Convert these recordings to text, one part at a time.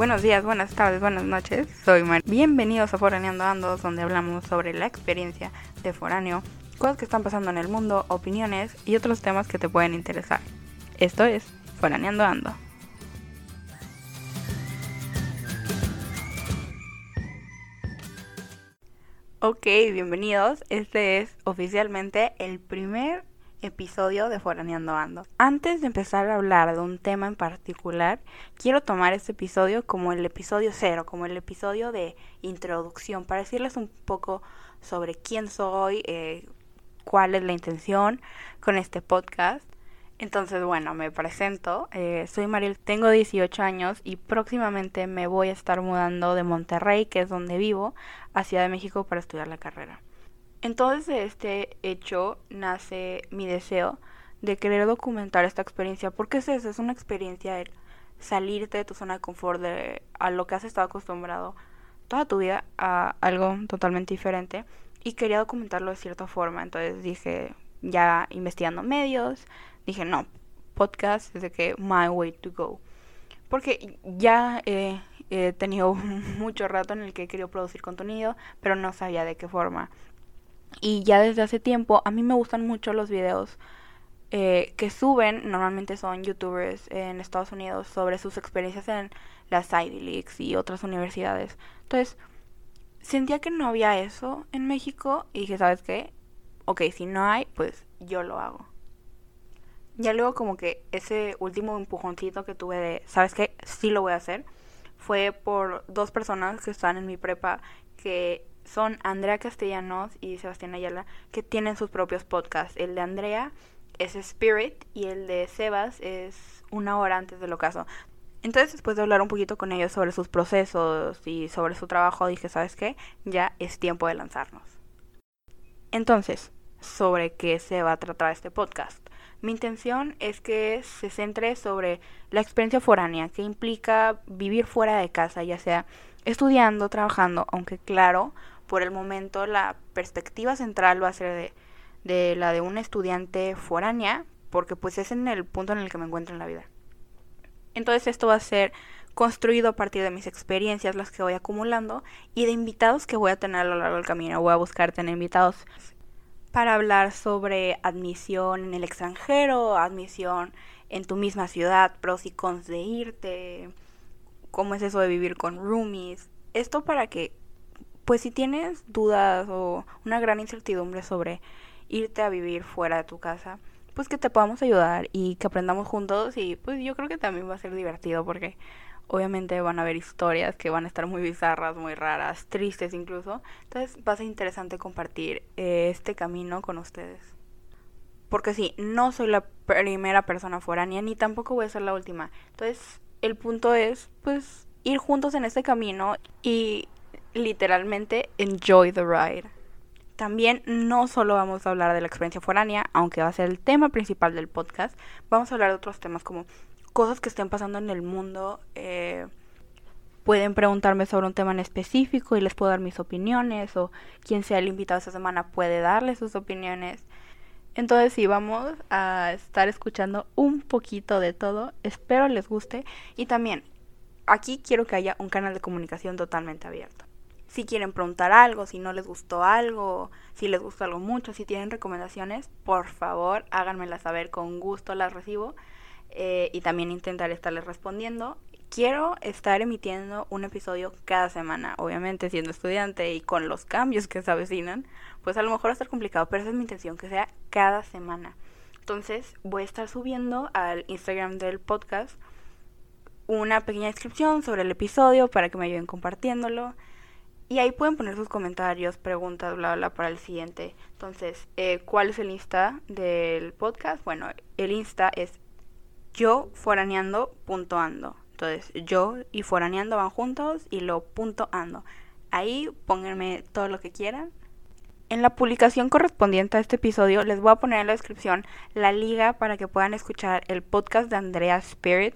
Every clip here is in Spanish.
Buenos días, buenas tardes, buenas noches. Soy Mar. Bienvenidos a Foraneando Ando, donde hablamos sobre la experiencia de foráneo, cosas que están pasando en el mundo, opiniones y otros temas que te pueden interesar. Esto es Foraneando Ando. Ok, bienvenidos. Este es oficialmente el primer episodio de Foraneando Ando. Antes de empezar a hablar de un tema en particular, quiero tomar este episodio como el episodio cero, como el episodio de introducción, para decirles un poco sobre quién soy, eh, cuál es la intención con este podcast. Entonces, bueno, me presento. Eh, soy Mariel, tengo 18 años y próximamente me voy a estar mudando de Monterrey, que es donde vivo, a Ciudad de México para estudiar la carrera. Entonces de este hecho nace mi deseo de querer documentar esta experiencia, porque es eso, es una experiencia el salirte de tu zona de confort, de, a lo que has estado acostumbrado toda tu vida, a algo totalmente diferente, y quería documentarlo de cierta forma, entonces dije, ya investigando medios, dije, no, podcast es de que my way to go, porque ya he tenido mucho rato en el que he querido producir contenido, pero no sabía de qué forma. Y ya desde hace tiempo a mí me gustan mucho los videos eh, que suben, normalmente son youtubers en Estados Unidos, sobre sus experiencias en las Ivy Leagues y otras universidades. Entonces, sentía que no había eso en México y dije, ¿sabes qué? Ok, si no hay, pues yo lo hago. Ya luego como que ese último empujoncito que tuve de, ¿sabes qué? Sí lo voy a hacer. Fue por dos personas que están en mi prepa que son Andrea Castellanos y Sebastián Ayala, que tienen sus propios podcasts. El de Andrea es Spirit y el de Sebas es una hora antes del ocaso. Entonces, después de hablar un poquito con ellos sobre sus procesos y sobre su trabajo, dije, ¿sabes qué? Ya es tiempo de lanzarnos. Entonces, ¿sobre qué se va a tratar este podcast? Mi intención es que se centre sobre la experiencia foránea, que implica vivir fuera de casa, ya sea estudiando, trabajando, aunque claro, por el momento la perspectiva central va a ser de, la de una estudiante foránea, porque pues es en el punto en el que me encuentro en la vida. Entonces esto va a ser construido a partir de mis experiencias, las que voy acumulando, y de invitados que voy a tener a lo largo del camino. Voy a buscar tener invitados para hablar sobre admisión en el extranjero, admisión en tu misma ciudad, pros y cons de irte, cómo es eso de vivir con roomies. Esto para que pues si tienes dudas o una gran incertidumbre sobre irte a vivir fuera de tu casa, pues que te podamos ayudar y que aprendamos juntos y pues yo creo que también va a ser divertido porque obviamente van a haber historias que van a estar muy bizarras, muy raras, tristes incluso. Entonces va a ser interesante compartir eh, este camino con ustedes. Porque sí, no soy la primera persona foránea ni tampoco voy a ser la última. Entonces el punto es pues ir juntos en este camino y literalmente enjoy the ride. También no solo vamos a hablar de la experiencia foránea, aunque va a ser el tema principal del podcast, vamos a hablar de otros temas como cosas que estén pasando en el mundo. Eh, pueden preguntarme sobre un tema en específico y les puedo dar mis opiniones o quien sea el invitado esta semana puede darle sus opiniones. Entonces sí, vamos a estar escuchando un poquito de todo. Espero les guste. Y también, aquí quiero que haya un canal de comunicación totalmente abierto si quieren preguntar algo, si no les gustó algo, si les gustó algo mucho, si tienen recomendaciones, por favor háganmelas saber, con gusto las recibo eh, y también intentaré estarles respondiendo. Quiero estar emitiendo un episodio cada semana, obviamente siendo estudiante y con los cambios que se avecinan, pues a lo mejor va a estar complicado, pero esa es mi intención, que sea cada semana. Entonces voy a estar subiendo al Instagram del podcast una pequeña descripción sobre el episodio para que me ayuden compartiéndolo. Y ahí pueden poner sus comentarios, preguntas, bla, bla, para el siguiente. Entonces, eh, ¿cuál es el Insta del podcast? Bueno, el Insta es yo. Entonces, yo y foraneando van juntos y lo punto ando. Ahí pónganme todo lo que quieran. En la publicación correspondiente a este episodio les voy a poner en la descripción la liga para que puedan escuchar el podcast de Andrea Spirit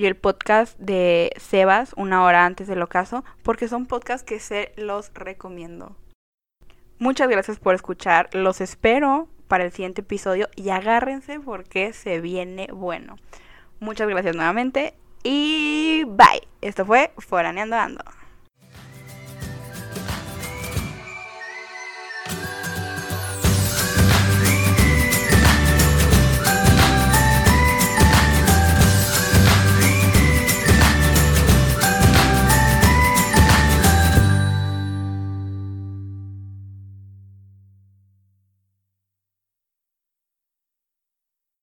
y el podcast de Sebas una hora antes del ocaso, porque son podcasts que se los recomiendo. Muchas gracias por escuchar, los espero para el siguiente episodio y agárrense porque se viene bueno. Muchas gracias nuevamente Y bye. Esto fue Foraneando Ando.